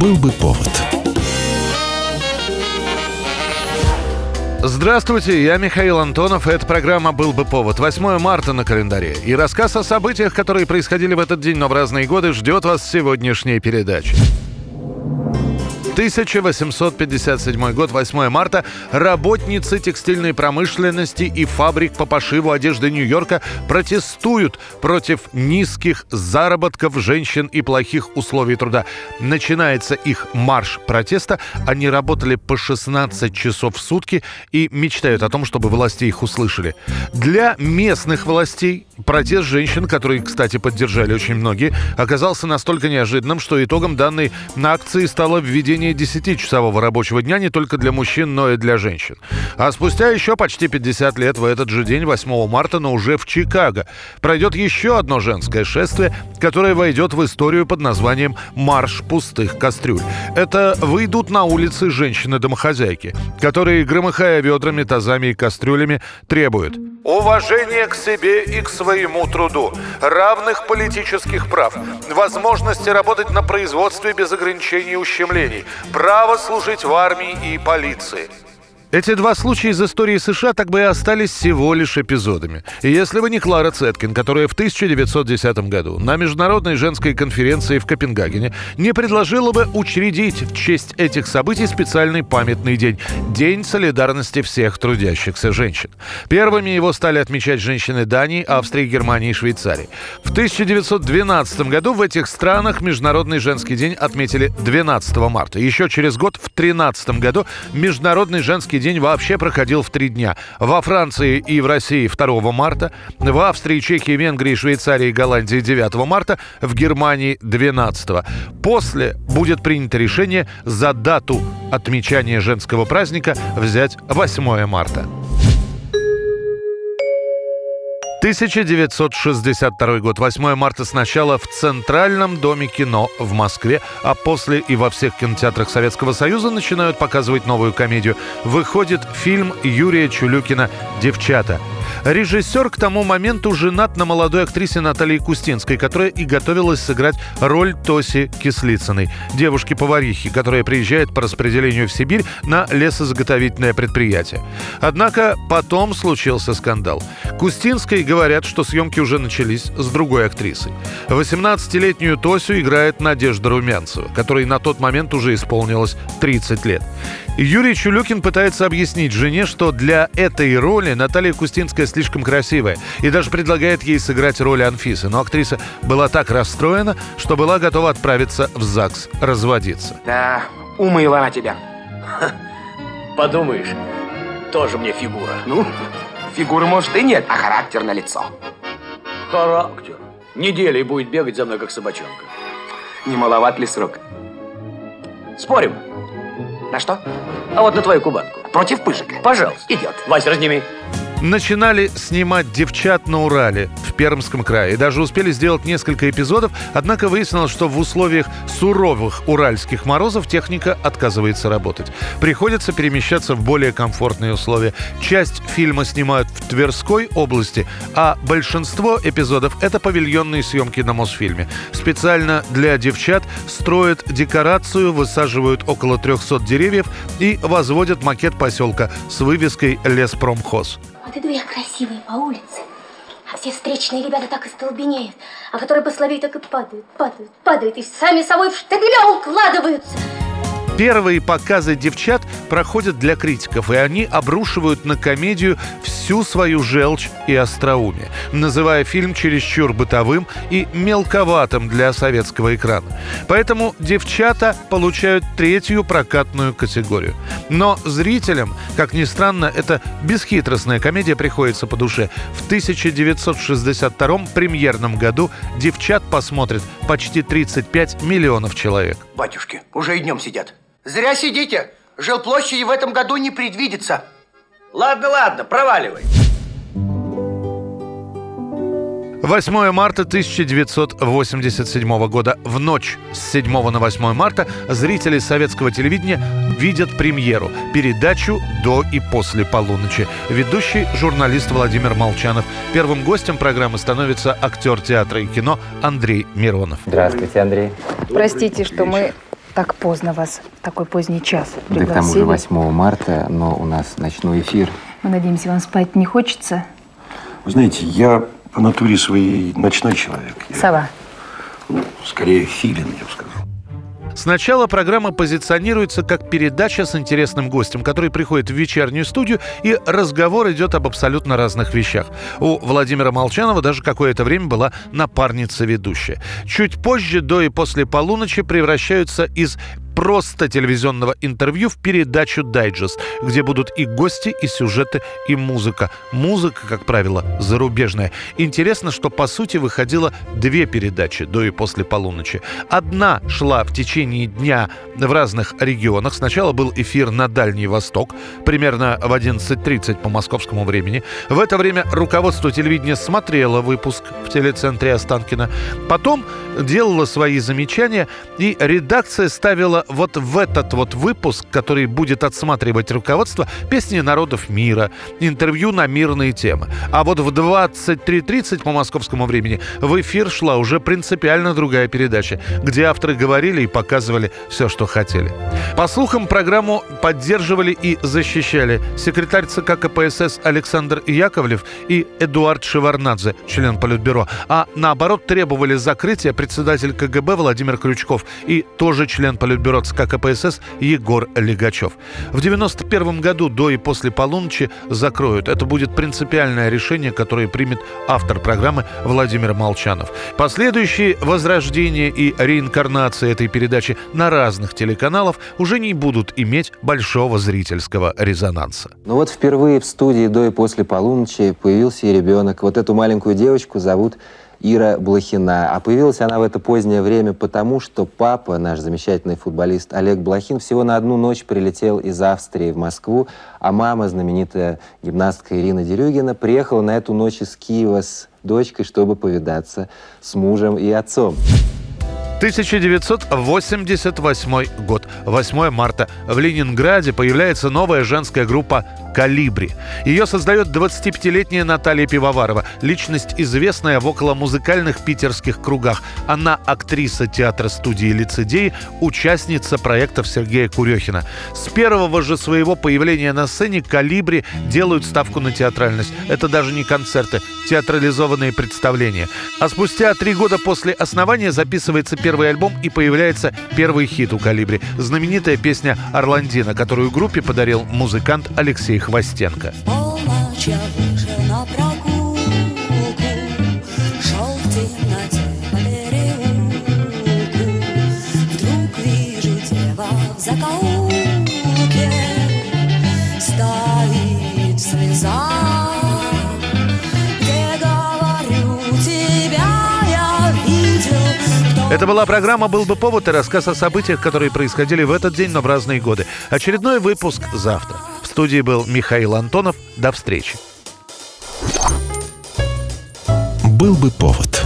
Был бы повод. Здравствуйте, я Михаил Антонов, и эта программа «Был бы повод». 8 марта на календаре. И рассказ о событиях, которые происходили в этот день, но в разные годы, ждет вас в сегодняшней передаче. 1857 год, 8 марта, работницы текстильной промышленности и фабрик по пошиву одежды Нью-Йорка протестуют против низких заработков женщин и плохих условий труда. Начинается их марш протеста. Они работали по 16 часов в сутки и мечтают о том, чтобы власти их услышали. Для местных властей протест женщин, который, кстати, поддержали очень многие, оказался настолько неожиданным, что итогом данной акции стало введение введение 10-часового рабочего дня не только для мужчин, но и для женщин. А спустя еще почти 50 лет в этот же день, 8 марта, но уже в Чикаго, пройдет еще одно женское шествие, которое войдет в историю под названием «Марш пустых кастрюль». Это выйдут на улицы женщины-домохозяйки, которые, громыхая ведрами, тазами и кастрюлями, требуют уважения к себе и к своему труду, равных политических прав, возможности работать на производстве без ограничений и ущемлений, право служить в армии и полиции – эти два случая из истории США так бы и остались всего лишь эпизодами. И если бы не Клара Цеткин, которая в 1910 году на Международной женской конференции в Копенгагене не предложила бы учредить в честь этих событий специальный памятный день – День солидарности всех трудящихся женщин. Первыми его стали отмечать женщины Дании, Австрии, Германии и Швейцарии. В 1912 году в этих странах Международный женский день отметили 12 марта. Еще через год, в 13 году, Международный женский женский день вообще проходил в три дня. Во Франции и в России 2 марта, в Австрии, Чехии, Венгрии, Швейцарии и Голландии 9 марта, в Германии 12. После будет принято решение за дату отмечания женского праздника взять 8 марта. 1962 год, 8 марта сначала в Центральном доме кино в Москве, а после и во всех кинотеатрах Советского Союза начинают показывать новую комедию. Выходит фильм Юрия Чулюкина «Девчата». Режиссер к тому моменту женат на молодой актрисе Наталье Кустинской, которая и готовилась сыграть роль Тоси Кислицыной, девушки-поварихи, которая приезжает по распределению в Сибирь на лесозаготовительное предприятие. Однако потом случился скандал. Кустинской говорят, что съемки уже начались с другой актрисой. 18-летнюю Тосю играет Надежда Румянцева, которой на тот момент уже исполнилось 30 лет. Юрий Чулюкин пытается объяснить жене, что для этой роли Наталья Кустинская слишком красивая и даже предлагает ей сыграть роль Анфисы. Но актриса была так расстроена, что была готова отправиться в ЗАГС разводиться. Да, умыла она тебя. Подумаешь, тоже мне фигура. Ну, фигуры может и нет, а характер на лицо. Характер. Неделей будет бегать за мной, как собачонка. Не маловат ли срок? Спорим? На что? А вот на твою кубанку. Против пыжика? Пожалуйста. Идет. Вася, разними начинали снимать «Девчат на Урале» в Пермском крае. И даже успели сделать несколько эпизодов, однако выяснилось, что в условиях суровых уральских морозов техника отказывается работать. Приходится перемещаться в более комфортные условия. Часть фильма снимают в Тверской области, а большинство эпизодов — это павильонные съемки на Мосфильме. Специально для «Девчат» строят декорацию, высаживают около 300 деревьев и возводят макет поселка с вывеской «Леспромхоз». Вот иду я красивая по улице, все встречные ребята так и столбенеют, а которые послабее так и падают, падают, падают, и сами собой в штабеля укладываются. Первые показы девчат проходят для критиков, и они обрушивают на комедию всю свою желчь и остроумие, называя фильм чересчур бытовым и мелковатым для советского экрана. Поэтому девчата получают третью прокатную категорию. Но зрителям, как ни странно, эта бесхитростная комедия приходится по душе. В 1962 премьерном году девчат посмотрят почти 35 миллионов человек. Батюшки, уже и днем сидят. Зря сидите. Жилплощади в этом году не предвидится. Ладно, ладно, проваливай. 8 марта 1987 года. В ночь с 7 на 8 марта зрители советского телевидения видят премьеру, передачу «До и после полуночи». Ведущий журналист Владимир Молчанов. Первым гостем программы становится актер театра и кино Андрей Миронов. Здравствуйте, Андрей. Простите, что мы так поздно вас в такой поздний час Да к тому пригласили. же 8 марта, но у нас ночной эфир. Мы надеемся, вам спать не хочется. Вы знаете, я по натуре своей ночной человек. Я, Сова. ну, скорее филин, я бы сказал. Сначала программа позиционируется как передача с интересным гостем, который приходит в вечернюю студию, и разговор идет об абсолютно разных вещах. У Владимира Молчанова даже какое-то время была напарница ведущая. Чуть позже, до и после полуночи, превращаются из просто телевизионного интервью в передачу «Дайджест», где будут и гости, и сюжеты, и музыка. Музыка, как правило, зарубежная. Интересно, что по сути выходило две передачи до и после полуночи. Одна шла в течение дня в разных регионах. Сначала был эфир на Дальний Восток, примерно в 11.30 по московскому времени. В это время руководство телевидения смотрело выпуск в телецентре Останкина. Потом делала свои замечания, и редакция ставила вот в этот вот выпуск, который будет отсматривать руководство, песни народов мира, интервью на мирные темы. А вот в 23.30 по московскому времени в эфир шла уже принципиально другая передача, где авторы говорили и показывали все, что хотели. По слухам, программу поддерживали и защищали секретарь ЦК КПСС Александр Яковлев и Эдуард Шеварнадзе, член Политбюро, а наоборот требовали закрытия председатель КГБ Владимир Крючков и тоже член Политбюро ЦК КПСС Егор Легачев. В 91 году до и после полуночи закроют. Это будет принципиальное решение, которое примет автор программы Владимир Молчанов. Последующие возрождения и реинкарнации этой передачи на разных телеканалах уже не будут иметь большого зрительского резонанса. Ну вот впервые в студии до и после полуночи появился и ребенок. Вот эту маленькую девочку зовут Ира Блохина. А появилась она в это позднее время потому, что папа, наш замечательный футболист Олег Блохин, всего на одну ночь прилетел из Австрии в Москву, а мама, знаменитая гимнастка Ирина Дерюгина, приехала на эту ночь из Киева с дочкой, чтобы повидаться с мужем и отцом. 1988 год, 8 марта. В Ленинграде появляется новая женская группа «Калибри». Ее создает 25-летняя Наталья Пивоварова, личность известная в околомузыкальных питерских кругах. Она актриса театра студии «Лицедеи», участница проектов Сергея Курехина. С первого же своего появления на сцене «Калибри» делают ставку на театральность. Это даже не концерты, театрализованные представления. А спустя три года после основания записывается первый альбом и появляется первый хит у «Калибри» – знаменитая песня «Орландина», которую группе подарил музыкант Алексей Хвостенко. Полночь я вышел на прогулку, шел в темноте по переулку. Вдруг вижу дева в закоулке, стоит в слезах. Где говорю тебя я видел, кто Это была программа «Был бы повод» и рассказ о событиях, которые происходили в этот день, но в разные годы. Очередной выпуск завтра. Студии был Михаил Антонов. До встречи. Был бы повод.